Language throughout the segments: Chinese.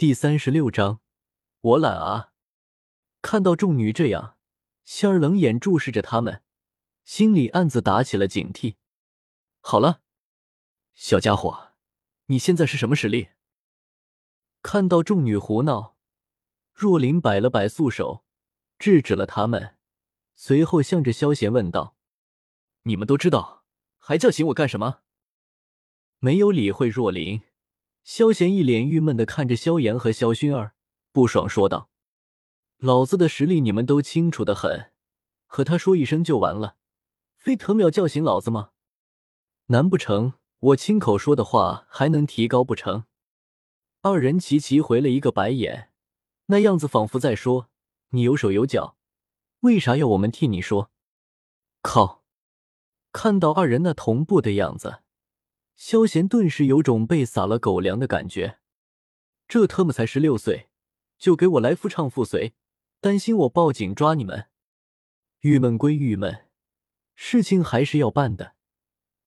第三十六章，我懒啊！看到众女这样，仙儿冷眼注视着他们，心里暗自打起了警惕。好了，小家伙，你现在是什么实力？看到众女胡闹，若琳摆了摆素手，制止了他们，随后向着萧贤问道：“你们都知道，还叫醒我干什么？”没有理会若琳。萧贤一脸郁闷的看着萧炎和萧薰儿，不爽说道：“老子的实力你们都清楚的很，和他说一声就完了，非特么要叫醒老子吗？难不成我亲口说的话还能提高不成？”二人齐齐回了一个白眼，那样子仿佛在说：“你有手有脚，为啥要我们替你说？”靠！看到二人那同步的样子。萧贤顿时有种被撒了狗粮的感觉，这特么才十六岁，就给我来夫唱妇随，担心我报警抓你们？郁闷归郁闷，事情还是要办的。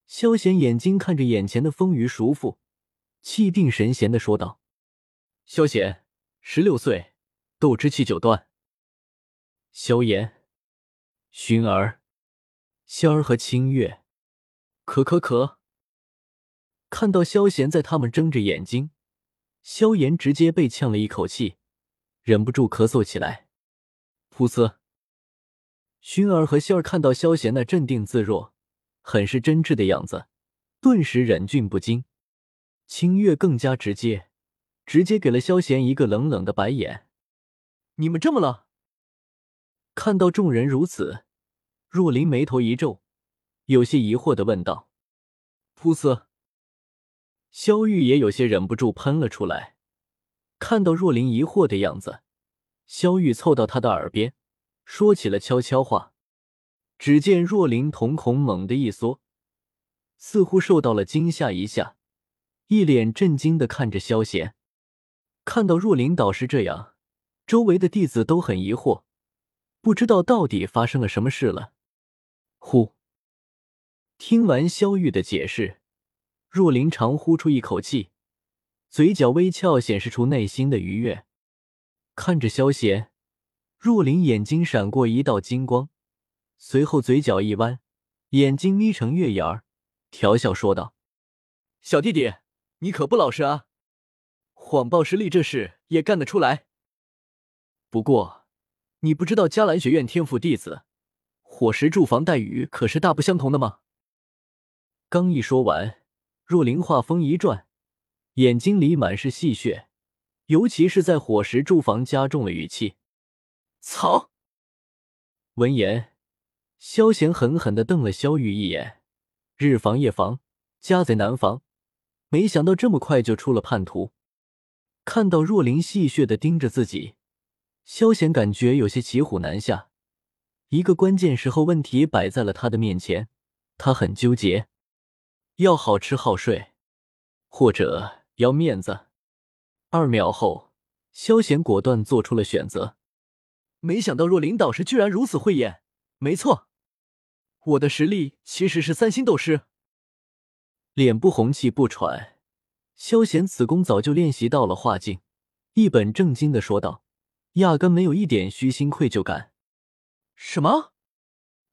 萧贤眼睛看着眼前的丰腴熟妇，气定神闲的说道：“萧贤，十六岁，斗之气九段。”萧炎、薰儿、仙儿和清月，可可可。看到萧贤在他们睁着眼睛，萧炎直接被呛了一口气，忍不住咳嗽起来。噗呲！薰儿和仙儿看到萧贤那镇定自若、很是真挚的样子，顿时忍俊不禁。清月更加直接，直接给了萧贤一个冷冷的白眼。你们这么了？看到众人如此，若琳眉头一皱，有些疑惑的问道：“噗呲！”萧玉也有些忍不住喷了出来，看到若琳疑惑的样子，萧玉凑到他的耳边说起了悄悄话。只见若琳瞳孔猛地一缩，似乎受到了惊吓一下，一脸震惊的看着萧贤。看到若琳导师这样，周围的弟子都很疑惑，不知道到底发生了什么事了。呼，听完萧玉的解释。若琳长呼出一口气，嘴角微翘，显示出内心的愉悦。看着萧贤，若琳眼睛闪过一道金光，随后嘴角一弯，眼睛眯成月牙儿，调笑说道：“小弟弟，你可不老实啊！谎报实力这事也干得出来。不过，你不知道迦兰学院天赋弟子伙食住房待遇可是大不相同的吗？”刚一说完。若灵话锋一转，眼睛里满是戏谑，尤其是在伙食住房加重了语气。操！闻言，萧贤狠狠的瞪了萧玉一眼。日防夜防，家贼难防，没想到这么快就出了叛徒。看到若琳戏谑的盯着自己，萧贤感觉有些骑虎难下。一个关键时候，问题摆在了他的面前，他很纠结。要好吃好睡，或者要面子。二秒后，萧贤果断做出了选择。没想到若琳导师居然如此慧眼。没错，我的实力其实是三星斗师。脸不红气不喘，萧贤此功早就练习到了化境，一本正经的说道，压根没有一点虚心愧疚感。什么？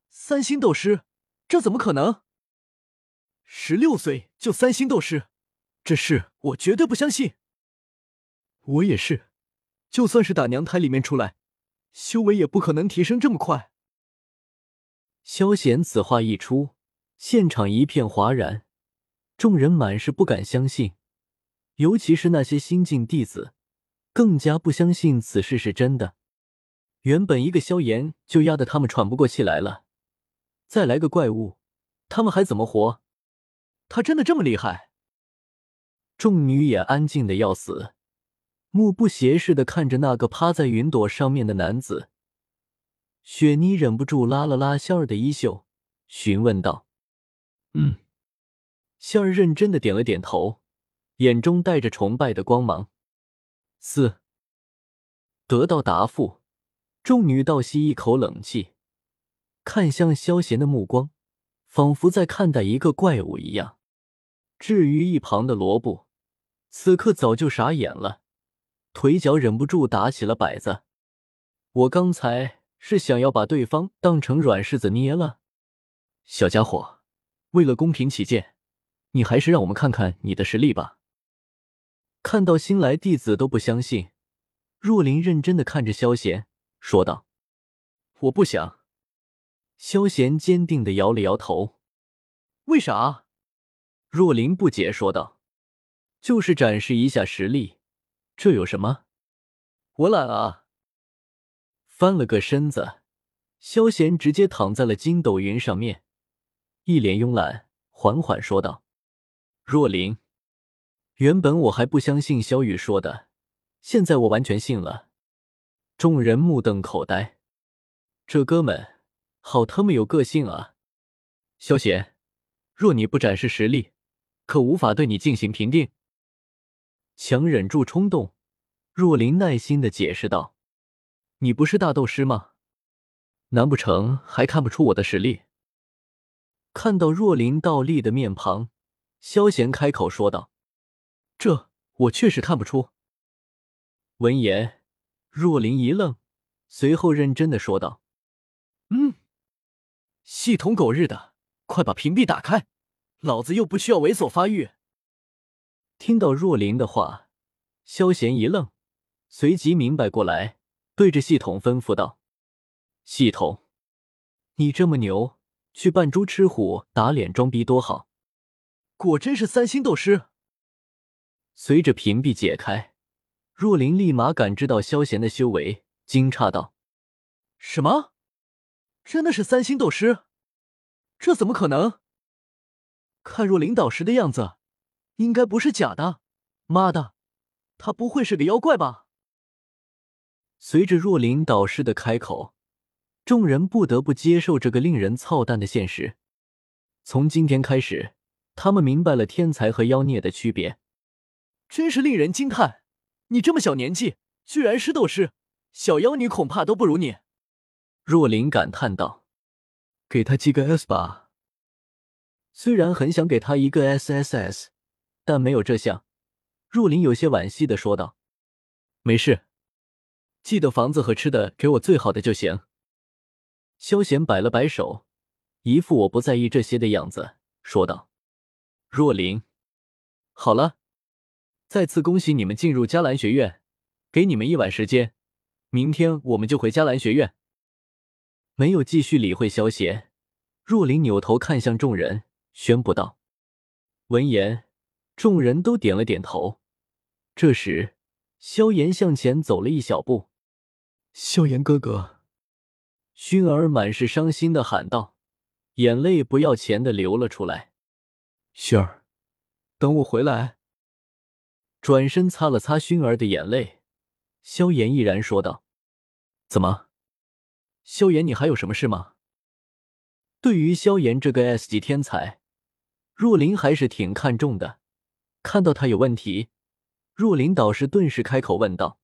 三星斗师？这怎么可能？十六岁就三星斗师，这事我绝对不相信。我也是，就算是打娘胎里面出来，修为也不可能提升这么快。萧贤此话一出，现场一片哗然，众人满是不敢相信，尤其是那些新晋弟子，更加不相信此事是真的。原本一个萧炎就压得他们喘不过气来了，再来个怪物，他们还怎么活？他真的这么厉害？众女也安静的要死，目不斜视的看着那个趴在云朵上面的男子。雪妮忍不住拉了拉仙儿的衣袖，询问道：“嗯。”仙儿认真的点了点头，眼中带着崇拜的光芒。四。得到答复，众女倒吸一口冷气，看向萧贤的目光，仿佛在看待一个怪物一样。至于一旁的罗布，此刻早就傻眼了。腿脚忍不住打起了摆子。我刚才是想要把对方当成软柿子捏了，小家伙，为了公平起见，你还是让我们看看你的实力吧。看到新来弟子都不相信，若琳认真的看着萧贤，说道：“我不想。”萧贤坚定的摇了摇头。为啥？若琳不解说道：“就是展示一下实力，这有什么？我懒啊。”翻了个身子，萧贤直接躺在了筋斗云上面，一脸慵懒，缓缓说道：“若琳。”原本我还不相信萧雨说的，现在我完全信了。众人目瞪口呆，这哥们好他妈有个性啊！萧贤，若你不展示实力，可无法对你进行评定。强忍住冲动，若琳耐心的解释道：“你不是大斗师吗？难不成还看不出我的实力？”看到若琳倒立的面庞，萧贤开口说道。这我确实看不出。闻言，若琳一愣，随后认真的说道：“嗯，系统狗日的，快把屏蔽打开，老子又不需要猥琐发育。”听到若琳的话，萧贤一愣，随即明白过来，对着系统吩咐道：“系统，你这么牛，去扮猪吃虎，打脸装逼多好。果真是三星斗师。”随着屏蔽解开，若琳立马感知到萧贤的修为，惊诧道：“什么？真的是三星斗师？这怎么可能？看若琳导师的样子，应该不是假的。妈的，他不会是个妖怪吧？”随着若琳导师的开口，众人不得不接受这个令人操蛋的现实。从今天开始，他们明白了天才和妖孽的区别。真是令人惊叹！你这么小年纪，居然是斗师，小妖女恐怕都不如你。若琳感叹道：“给他记个 S 吧。”虽然很想给他一个 SSS，但没有这项。若琳有些惋惜的说道：“没事，记得房子和吃的给我最好的就行。”萧贤摆了摆手，一副我不在意这些的样子，说道：“若琳，好了。”再次恭喜你们进入迦兰学院，给你们一晚时间，明天我们就回迦兰学院。没有继续理会萧邪，若琳扭头看向众人，宣布道：“闻言，众人都点了点头。”这时，萧炎向前走了一小步，“萧炎哥哥！”薰儿满是伤心的喊道，眼泪不要钱的流了出来。“薰儿，等我回来。”转身擦了擦薰儿的眼泪，萧炎毅然说道：“怎么，萧炎，你还有什么事吗？”对于萧炎这个 S 级天才，若琳还是挺看重的。看到他有问题，若琳导师顿时开口问道：“